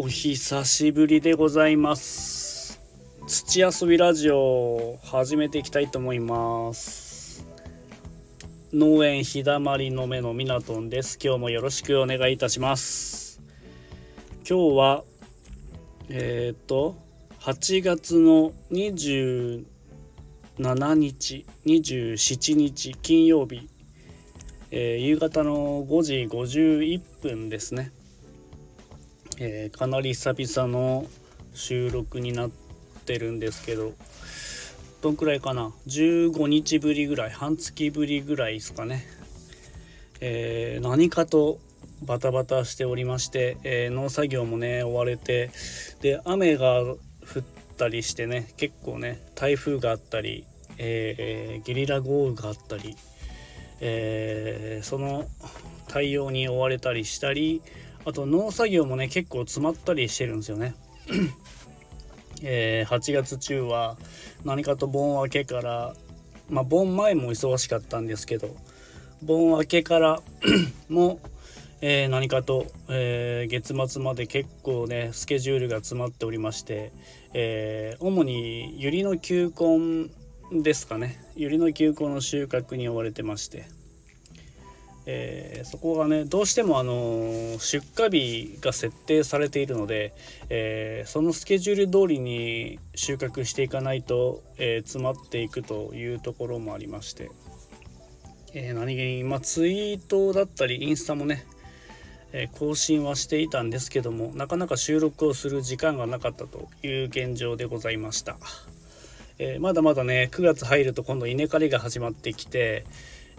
お久しぶりでございます。土遊びラジオ始めていきたいと思います。農園日だまりの目のみなとんです。今日もよろしくお願いいたします。今日はえっ、ー、と8月の27日27日金曜日えー、夕方の5時51分ですね、えー、かなり久々の収録になってるんですけどどんくらいかな？15日ぶりぐらい半月ぶりぐらいですかね、えー、何かとバタバタしておりまして、え農作業もね追われてで雨が降ったりしてね結構ね台風があったり、えゲリラ豪雨があったりえー、その対応に追われたりしたりあと農作業もね結構詰まったりしてるんですよね。えー、8月中は何かと盆明けからまあ盆前も忙しかったんですけど盆明けから も、えー、何かと、えー、月末まで結構ねスケジュールが詰まっておりまして、えー、主にユリの球根ですかねユリの球根の収穫に追われてまして、えー、そこがねどうしてもあの出荷日が設定されているので、えー、そのスケジュール通りに収穫していかないと、えー、詰まっていくというところもありまして、え何気に、まあ、ツイートだったりインスタもねえ更新はしていたんですけどもなかなか収録をする時間がなかったという現状でございました。え、まだまだね9月入ると今度稲刈りが始まってきて、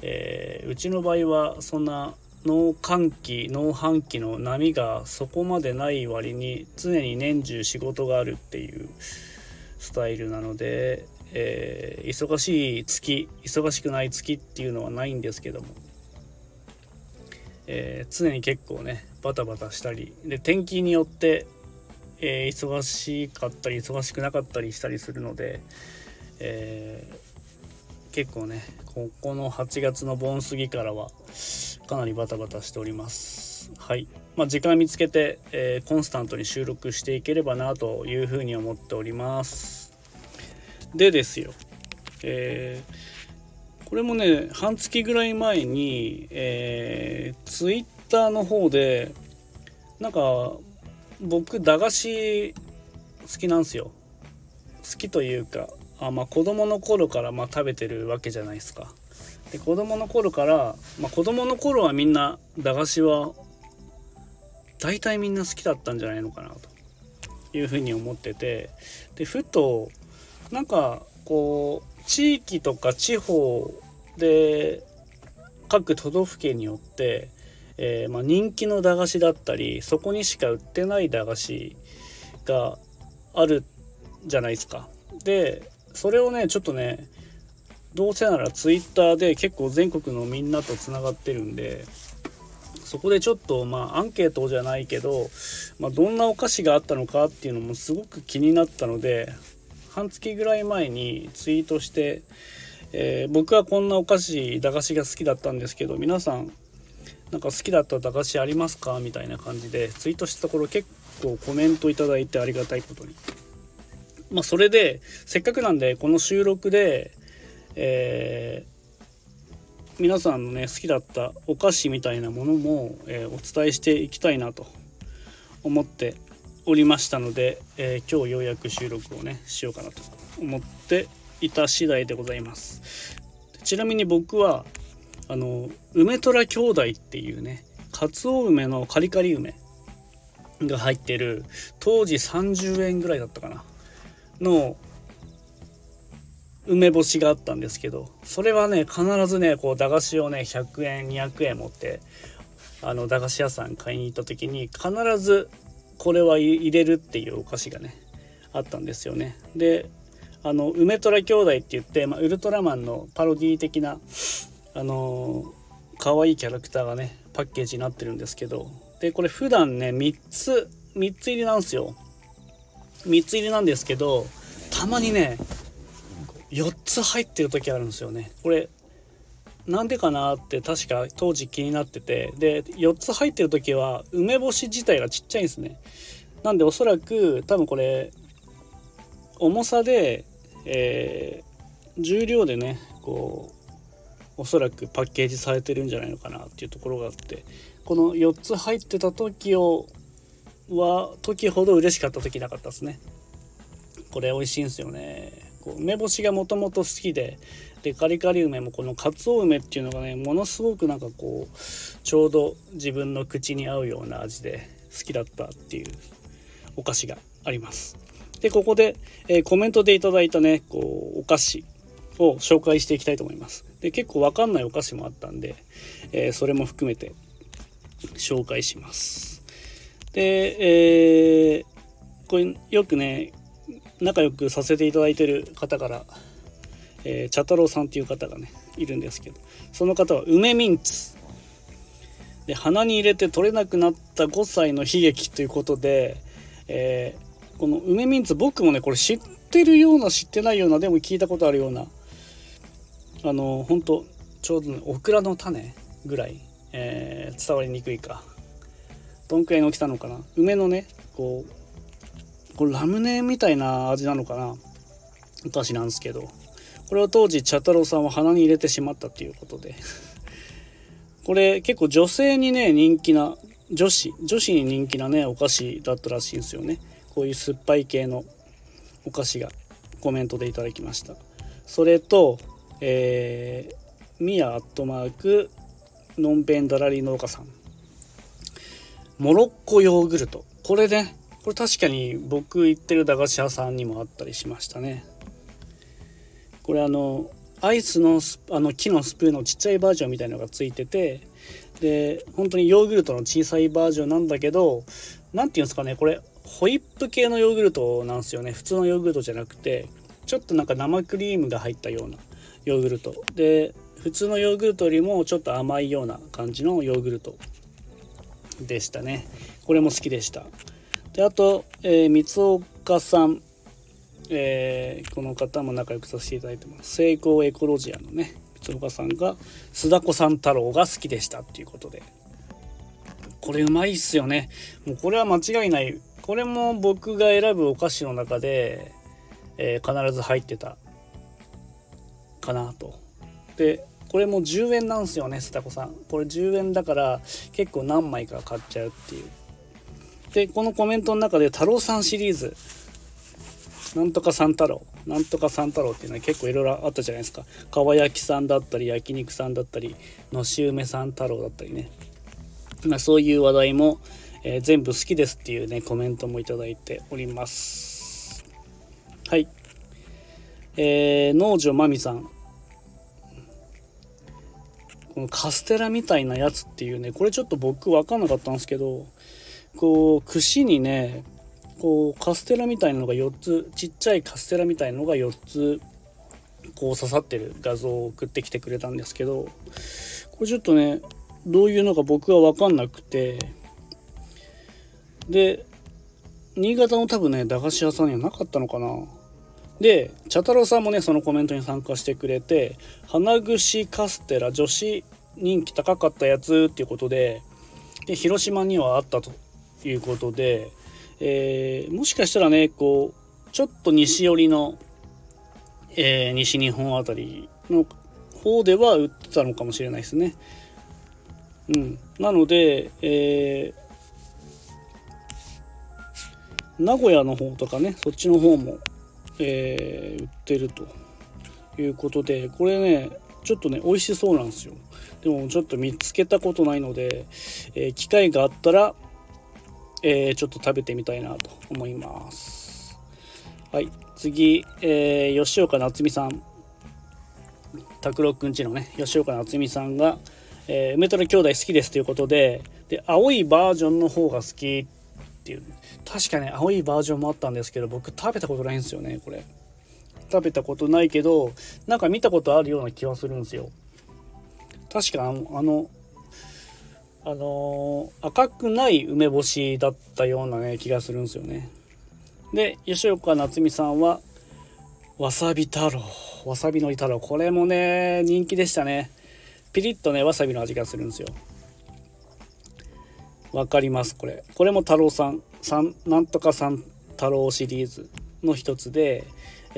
えー、うちの場合はそんな農寒期農繁期の波がそこまでない割に常に年中仕事があるっていうスタイルなので、えー、忙しい月忙しくない月っていうのはないんですけども、えー、常に結構ねバタバタしたりで天気によってえー、忙しかったり忙しくなかったりしたりするので、えー、結構ねここの8月の盆過ぎからはかなりバタバタしております。はい。まあ、時間見つけて、えー、コンスタントに収録していければなというふうに思っております。でですよ。えー、これもね半月ぐらい前に、えー、ツイッターの方でなんか僕駄菓子好きなんですよ。好きというかあまあ子供の頃からま食べてるわけじゃないですかで子供の頃から、まあ、子供の頃はみんな駄菓子は大体みんな好きだったんじゃないのかなというふうに思っててでふとなんかこう地域とか地方で各都道府県によってえー、まあ、人気の駄菓子だったりそこにしか売ってない駄菓子があるじゃないですか。でそれをねちょっとねどうせなら twitter で結構全国のみんなとつながってるんでそこでちょっとまあアンケートじゃないけど、まあ、どんなお菓子があったのかっていうのもすごく気になったので半月ぐらい前にツイートして、えー、僕はこんなお菓子駄菓子が好きだったんですけど皆さんなんか好きだった駄菓子ありますか？みたいな感じでツイートしたところ結構コメントいただいてありがたいことに。まあそれでせっかくなんでこの収録で、えー、皆さんのね好きだったお菓子みたいなものも、えー、お伝えしていきたいなと思っておりましたので、えー、今日ようやく収録をねしようかなと思っていた次第でございます。ちなみに僕はあの梅虎兄弟っていうねかつお梅のカリカリ梅が入ってる当時30円ぐらいだったかなの梅干しがあったんですけどそれはね必ずねこう駄菓子をね100円200円持ってあの駄菓子屋さん買いに行った時に必ずこれは入れるっていうお菓子がねあったんですよね。であの梅虎兄弟って言って、まあ、ウルトラマンのパロディ的なあの可愛いキャラクターがねパッケージになってるんですけどでこれ普段ね3つ3つ入りなんですよ。3つ入りなんですけどたまにね4つ入ってる時あるんですよね。これなんでかなって確か当時気になってて。で4つ入ってる時は梅干し自体がちっちゃいんですね。なんでおそらく多分これ重さで、えー、重量でねこうおそらくパッケージされてるんじゃないのかなっていうところがあって。この4つ入ってた時をは時ほど嬉しかった時なかったですね。これ美味しいんですよね。こう梅干しがもともと好きででカリカリ梅もこのかつお梅っていうのがねものすごくなんかこうちょうど自分の口に合うような味で好きだったっていうお菓子があります。でここで、えー、コメントでいただいたねこうお菓子を紹介していきたいと思います。で結構わかんないお菓子もあったんで、えー、それも含めて紹介します。で、えー、これよくね仲良くさせていただいてる方からえー、茶太郎さんっていう方がねいるんですけどその方は梅ミンツで鼻に入れて取れなくなった5歳の悲劇ということで、えー、この梅ミンツ僕もねこれ知ってるような知ってないようなでも聞いたことあるようなあの本当ちょうどねオクラの種ぐらい、えー、伝わりにくいか。どんくらいの大きさなのかな。梅のねこうこれラムネみたいな味なのかな。私なんですけど。これを当時茶太郎さんは鼻に入れてしまったということで。これ結構女性にね人気な女子女子に人気なねお菓子だったらしいんですよね。こういう酸っぱい系のお菓子がコメントでいただきました。それとえー、ミアアットマークのんぺんだらり農家さん。モロッコヨーグルト。これね。これ確かに僕行ってる駄菓子屋さんにもあったりしましたね。これあのアイスのあの木のスプーンのちっちゃいバージョンみたいのがついててで本当にヨーグルトの小さいバージョンなんだけど何て言うんですかね。これホイップ系のヨーグルトなんですよね。普通のヨーグルトじゃなくてちょっとなんか生クリームが入ったようなヨーグルト。で普通のヨーグルトよりもちょっと甘いような感じのヨーグルト。でしたね。これも好きでした。であと、えー、三岡さん。えー、この方も仲良くさせていただいてます。成功エコロジアのね三岡さんが須田子さん太郎が好きでしたっていうことで。これうまいっすよね。もうこれは間違いない。これも僕が選ぶお菓子の中で、えー、必ず入ってたかなと。でこれも10円なんすよね須田子さん。これ10円だから結構何枚か買っちゃうっていう。でこのコメントの中で太郎さんシリーズ。なんとか三太郎。なんとか三太郎っていうのは結構いろいろあったじゃないですか。かば焼きさんだったり焼肉さんだったりのし梅三太郎だったりね、そういう話題も、えー、全部好きですっていうねコメントも頂いております。はい。えー、農場まみさん。このカステラみたいなやつっていうねこれちょっと僕分かんなかったんですけどこう串にねこうカステラみたいなのが4つちっちゃいカステラみたいなのが4つこう刺さってる画像を送ってきてくれたんですけどこれちょっとねどういうのか僕は分かんなくてで新潟の多分ね駄菓子屋さんにはなかったのかな。で茶太郎さんもねそのコメントに参加してくれて花串カステラ女子人気高かったやつっていうことでで広島にはあったということでえー、もしかしたらねこうちょっと西寄りの、えー、西日本あたりの方では売ってたのかもしれないですね。うん、なので、えー、名古屋の方とかねそっちの方も、え、売ってるということでこれねちょっとね美味しそうなんですよ。でもちょっと見つけたことないので、えー、機会があったらえー、ちょっと食べてみたいなと思います。はい次、えー、吉岡夏美さん。拓郎くんちのね吉岡夏美さんが、えー、梅虎兄弟好きですということでで青いバージョンの方が好きっていう。確かね青いバージョンもあったんですけど僕食べたことないんですよねこれ。食べたことないけどなんか見たことあるような気はするんですよ。確かあのあのー、赤くない梅干しだったようなね気がするんですよね。で吉岡夏美さんはわさび太郎わさびのり太郎。これもね人気でしたね。ピリッとねわさびの味がするんですよ。わかりますこれ。これも太郎さんなんとか三太郎シリーズの一つで、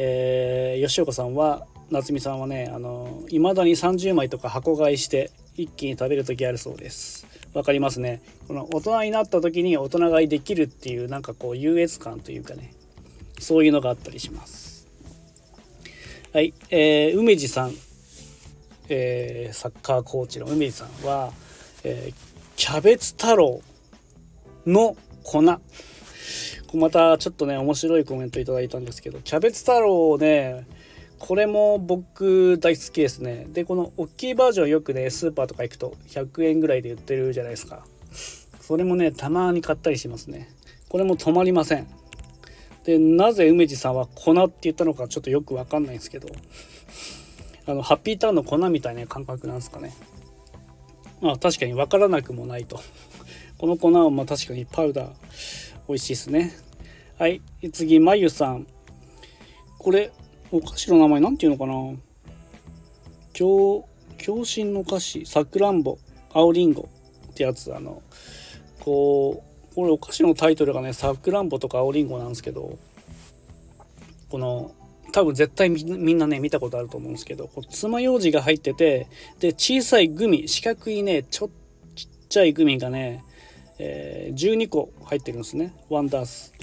えー、吉岡さんは夏美さんはねあの未だに30枚とか箱買いして一気に食べる時あるそうです。わかりますね。この大人になった時に大人買いできるっていうなんかこう優越感というかね。そういうのがあったりします。はい、えー、梅地さん、えー、サッカーコーチの梅地さんは、えー、キャベツ太郎の粉。またちょっとね面白いコメントいただいたんですけどキャベツ太郎ねこれも僕大好きですね。でこの大きいバージョンよくねスーパーとか行くと100円ぐらいで売ってるじゃないですか。それもねたまに買ったりしますね。これも止まりません。でなぜ梅地さんは粉って言ったのかちょっとよくわかんないんですけどあのハッピーターンの粉みたいな感覚なんですかね。まあ確かにわからなくもないと。この粉はまあ確かにパウダー。美味しいですね。はい。次まゆさん。これお菓子の名前なんていうのかな？共共振の菓子。さくらんぼ。青りんご。ってやつ。あのこうこれお菓子のタイトルがねさくらんぼとか青りんごなんですけどこの多分絶対みんなね見たことあると思うんですけどこう爪楊枝が入っててで小さいグミ。四角いねちょちっちゃいグミがね、えー、12個入ってるんですね。ワンダース。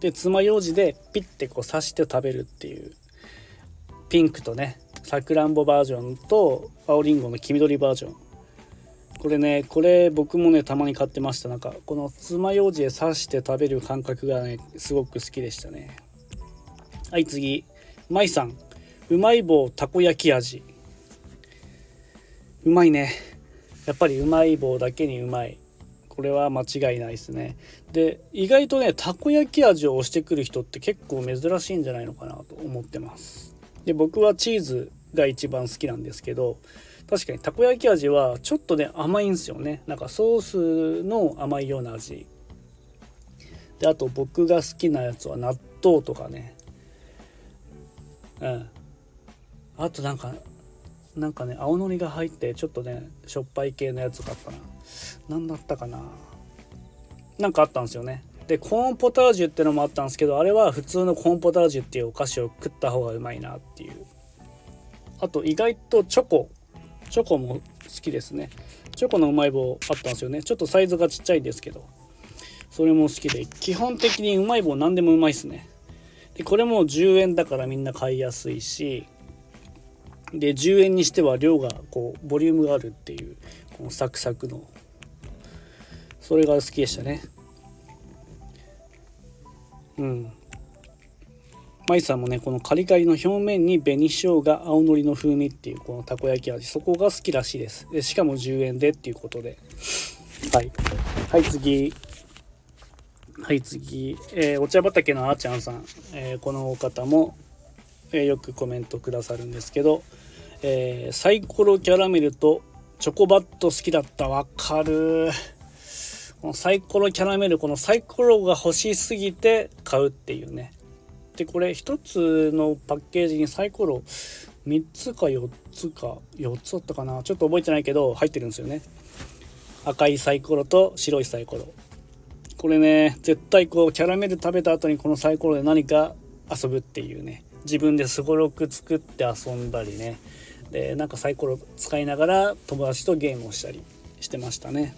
で爪楊枝でピッてこう刺して食べるっていう。ピンクとねさくらんぼバージョンと青りんごの黄緑バージョン。これねこれ僕もねたまに買ってました。なんかこの爪楊枝で刺して食べる感覚がねすごく好きでしたね。はい次。まいさん。うまい棒たこ焼き味。うまいね。やっぱりうまい棒だけにうまい。これは間違いないですね。で意外とねたこ焼き味を押してくる人って結構珍しいんじゃないのかなと思ってます。で僕はチーズが一番好きなんですけど確かにたこ焼き味はちょっとね甘いんですよね。なんかソースの甘いような味。であと僕が好きなやつは納豆とかね。うん。あとなんかなんかね青のりが入ってちょっとねしょっぱい系のやつがあったな。何だったかな。なんかあったんですよね。でコーンポタージュってのもあったんですけどあれは普通のコーンポタージュっていうお菓子を食った方がうまいなっていう。あと意外とチョコ。チョコも好きですね。チョコのうまい棒あったんですよね。ちょっとサイズがちっちゃいですけど。それも好きで。基本的にうまい棒何でもうまいっすね。でこれも10円だからみんな買いやすいし。で10円にしては量がこうボリュームがあるっていうこのサクサクのそれが好きでしたね。うん。舞さんもねこのカリカリの表面に紅生姜青のりの風味っていうこのたこ焼き味そこが好きらしいです。でしかも10円でっていうことで。はい。はい次。はい次、えー、お茶畑のあーちゃんさん、えー、このお方も、えー、よくコメントくださるんですけど、えサイコロキャラメルとチョコバット好きだった。わかるこのサイコロキャラメルこのサイコロが欲しすぎて買うっていうね。でこれ1つのパッケージにサイコロ3つか4つか4つだったかな。ちょっと覚えてないけど入ってるんですよね。赤いサイコロと白いサイコロ。これね絶対こうキャラメル食べた後にこのサイコロで何か遊ぶっていうね。自分ですごろく作って遊んだりね。でなんかサイコロ使いながら友達とゲームをしたりしてましたね。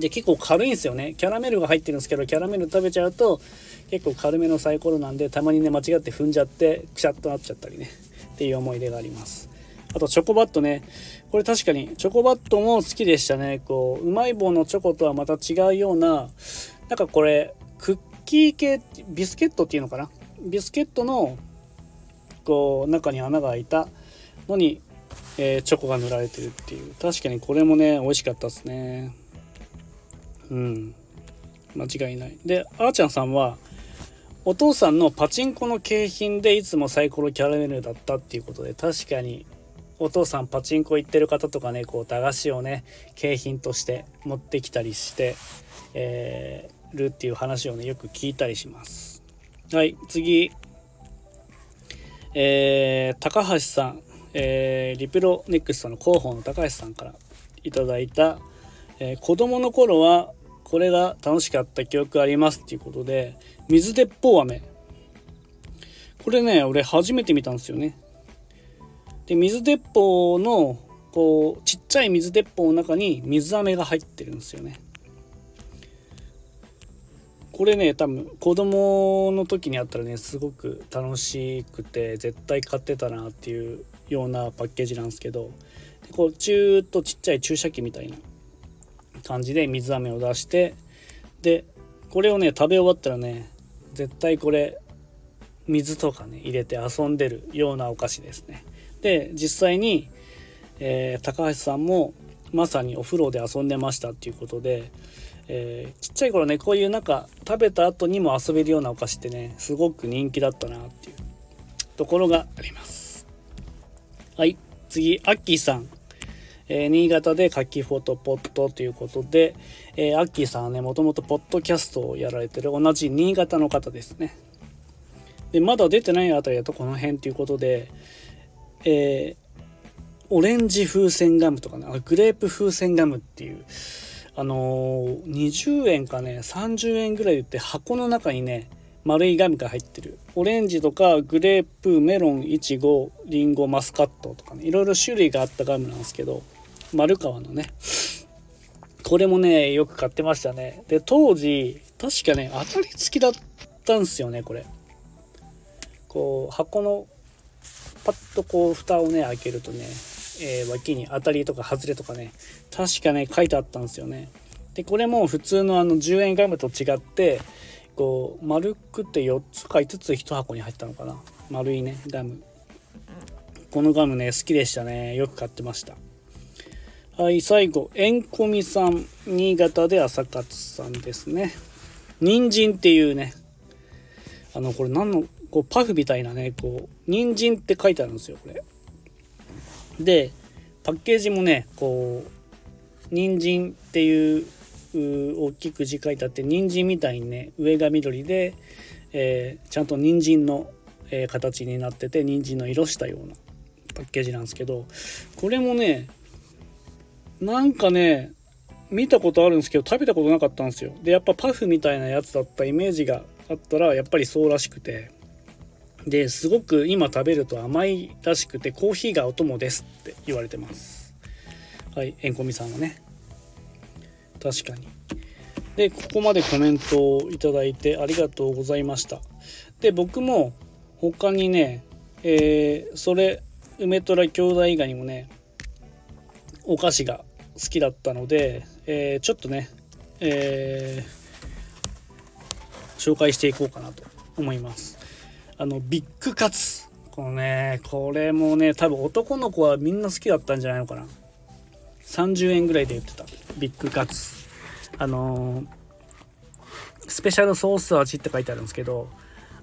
で結構軽いんですよね。キャラメルが入ってるんですけどキャラメル食べちゃうと結構軽めのサイコロなんでたまにね間違って踏んじゃってくしゃっとなっちゃったりね。っていう思い出があります。あとチョコバットね。これ確かにチョコバットも好きでしたね。こううまい棒のチョコとはまた違うようななんかこれクッキー系ビスケットっていうのかな？ビスケットのこう中に穴が開いたのに、えー、チョコが塗られてるっていう。確かにこれもね美味しかったですね。うん。間違いない。であーちゃんさんはお父さんのパチンコの景品でいつもサイコロキャラメルだったっていうことで確かにお父さんパチンコ行ってる方とかねこう駄菓子をね景品として持ってきたりして、えー、るっていう話をねよく聞いたりします。はい次。えー、高橋さん、えー、リプロネクストの広報の高橋さんからいただいた、えー、子供の頃はこれが楽しかった記憶ありますっていうことで水鉄砲飴。これね俺初めて見たんですよね。で水鉄砲のこうちっちゃい水鉄砲の中に水飴が入ってるんですよね。これね多分子供の時にあったらねすごく楽しくて絶対買ってたなっていうようなパッケージなんですけどこうチューッとちっちゃい注射器みたいな感じで水飴を出してでこれをね食べ終わったらね絶対これ水とかね入れて遊んでるようなお菓子ですね。で実際に、えー、高橋さんもまさにお風呂で遊んでましたっていうことで、えー、ちっちゃい頃ねこういうなんか食べた後にも遊べるようなお菓子ってねすごく人気だったなっていうところがあります。はい次アッキーさん。えー、新潟で夏季フォトポットということで、えー、アッキーさんはねもともとポッドキャストをやられてる同じ新潟の方ですね。でまだ出てないあたりだとこの辺ということで、えー、オレンジ風船ガムとかねグレープ風船ガムっていうあのー、20円かね30円ぐらいでって箱の中にね丸いガムが入ってる。オレンジとかグレープメロンいちごりんごマスカットとかねいろいろ種類があったガムなんですけど丸川のね。これもねよく買ってましたね。で当時確かね当たり付きだったんすよねこれ。こう箱のパッとこう蓋をね開けるとね、えー、脇に当たりとか外れとかね確かね書いてあったんですよね。でこれも普通のあの10円ガムと違ってこう丸くて4つか5つ1箱に入ったのかな。丸いねガム。このガムね好きでしたね。よく買ってました。はい最後えんこみさん。新潟で朝勝さんですね。人参っていうね。あのこれ何のこうパフみたいなね。こう人参って書いてあるんですよこれ。でパッケージもねこう人参っていう大きく字書いてあって人参みたいにね上が緑で、えー、ちゃんと人参の、えー、形になってて人参の色したようなパッケージなんですけどこれもねなんかね見たことあるんですけど食べたことなかったんですよ。でやっぱパフみたいなやつだったイメージがあったらやっぱりそうらしくて。ですごく今食べると甘いらしくてコーヒーがお供ですって言われてます。はいえんこみさんはね。確かに。でここまでコメントをいただいてありがとうございました。で僕も他にねえー、それ梅虎兄弟以外にもねお菓子が好きだったので、えー、ちょっとね、えー、紹介していこうかなと思います。あのビッグカツ。このねこれもね多分男の子はみんな好きだったんじゃないのかな。30円ぐらいで売ってた。ビッグカツ。あのー、スペシャルソース味って書いてあるんですけど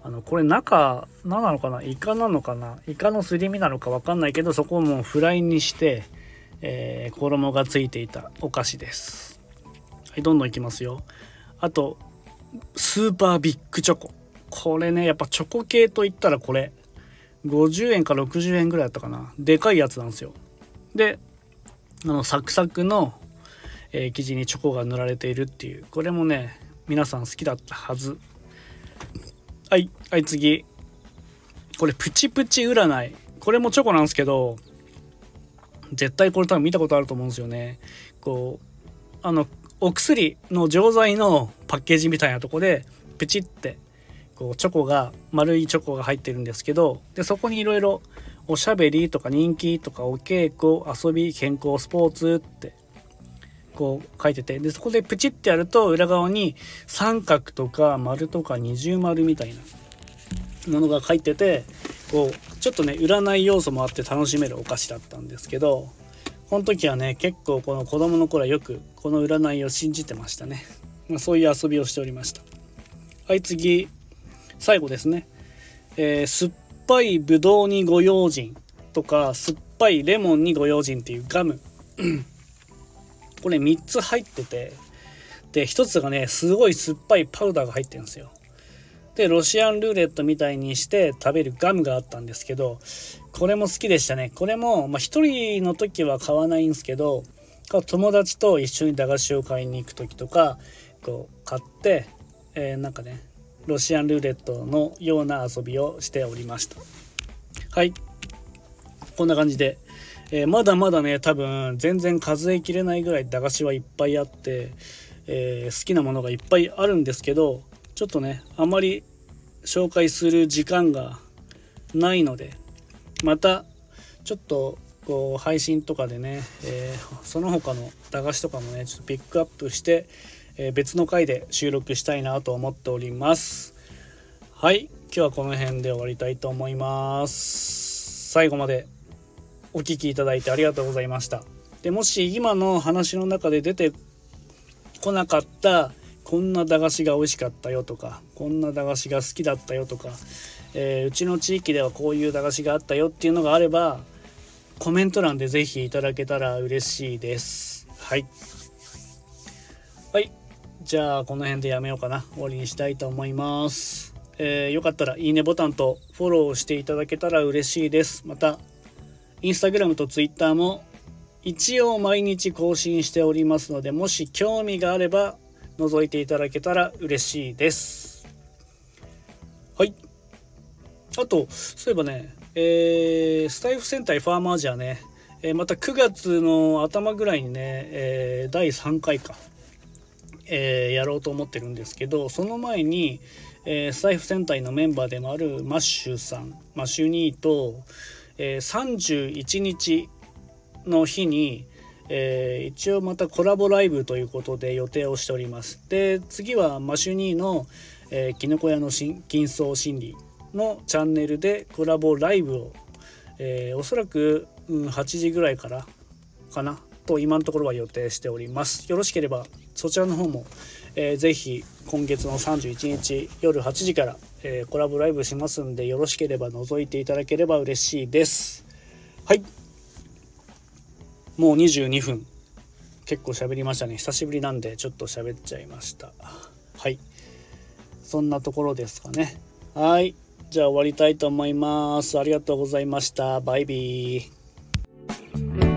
あのこれ中何なのかな？イカなのかな？イカのすり身なのか分かんないけどそこをもうフライにしてえー、衣がついていたお菓子です。はい、どんどんいきますよ。あと、スーパービッグチョコ。これね、やっぱチョコ系といったらこれ、50円か60円ぐらいだったかな。でかいやつなんですよ。で、あの、サクサクの、えー、生地にチョコが塗られているっていう、これもね、皆さん好きだったはず。はい、はい、次。これ、プチプチ占い。これもチョコなんですけど、絶対これ多分見たことあると思うんですよね。こうあのお薬の錠剤のパッケージみたいなとこでプチってこうチョコが丸いチョコが入ってるんですけどでそこにいろいろおしゃべりとか人気とかお稽古遊び健康スポーツってこう書いててでそこでプチってやると裏側に三角とか丸とか二重丸みたいなものが書いててこうちょっとね占い要素もあって楽しめるお菓子だったんですけどこの時はね結構この子供の頃はよくこの占いを信じてましたね、まあ、そういう遊びをしておりました。はい次。最後ですね、えー、酸っぱいぶどうにご用心とか酸っぱいレモンにご用心っていうガム。これ3つ入っててで1つがねすごい酸っぱいパウダーが入ってるんですよ。でロシアンルーレットみたいにして食べるガムがあったんですけどこれも好きでしたね。これも、まあ、1人の時は買わないんですけど友達と一緒に駄菓子を買いに行く時とか個買って、えー、なんかねロシアンルーレットのような遊びをしておりました。はい。こんな感じで、えー、まだまだね多分全然数えきれないぐらい駄菓子はいっぱいあって、えー、好きなものがいっぱいあるんですけどちょっとねあまり紹介する時間がないのでまたちょっとこう配信とかでね、えー、その他の駄菓子とかもねちょっとピックアップして、えー、別の回で収録したいなと思っております。はい今日はこの辺で終わりたいと思います。最後までお聴きいただいてありがとうございました。でもし今の話の中で出てこなかったこんな駄菓子が美味しかったよとかこんな駄菓子が好きだったよとか、えー、うちの地域ではこういう駄菓子があったよっていうのがあればコメント欄で是非いただけたら嬉しいです。はい。はい。じゃあこの辺でやめようかな。終わりにしたいと思います。えー、よかったらいいねボタンとフォローしていただけたら嬉しいです。またインスタグラムとツイッターも一応毎日更新しておりますのでもし興味があれば覗いていただけたら嬉しいです。はい。あとそういえばねえー、スタイフ戦隊ファーマージャーね、えー、また9月の頭ぐらいにね、えー、第3回か、えやろうと思ってるんですけどその前に、えスタイフ戦隊のメンバーでもあるマッシュさんマッシュニーと、え31日の日に、えー、一応またコラボライブということで予定をしております。で次はマシュニーの、えー、キノコ屋の金層心理のチャンネルでコラボライブを、えー、おそらく、うん、8時ぐらいからかなと今のところは予定しております。よろしければそちらの方も、えー、ぜひ今月の31日夜8時から、えー、コラボライブしますんでよろしければ覗いていただければ嬉しいです。はい。もう22分。結構喋りましたね。久しぶりなんでちょっと喋っちゃいました。はい。そんなところですかね。はい。じゃあ終わりたいと思います。ありがとうございました。バイビー。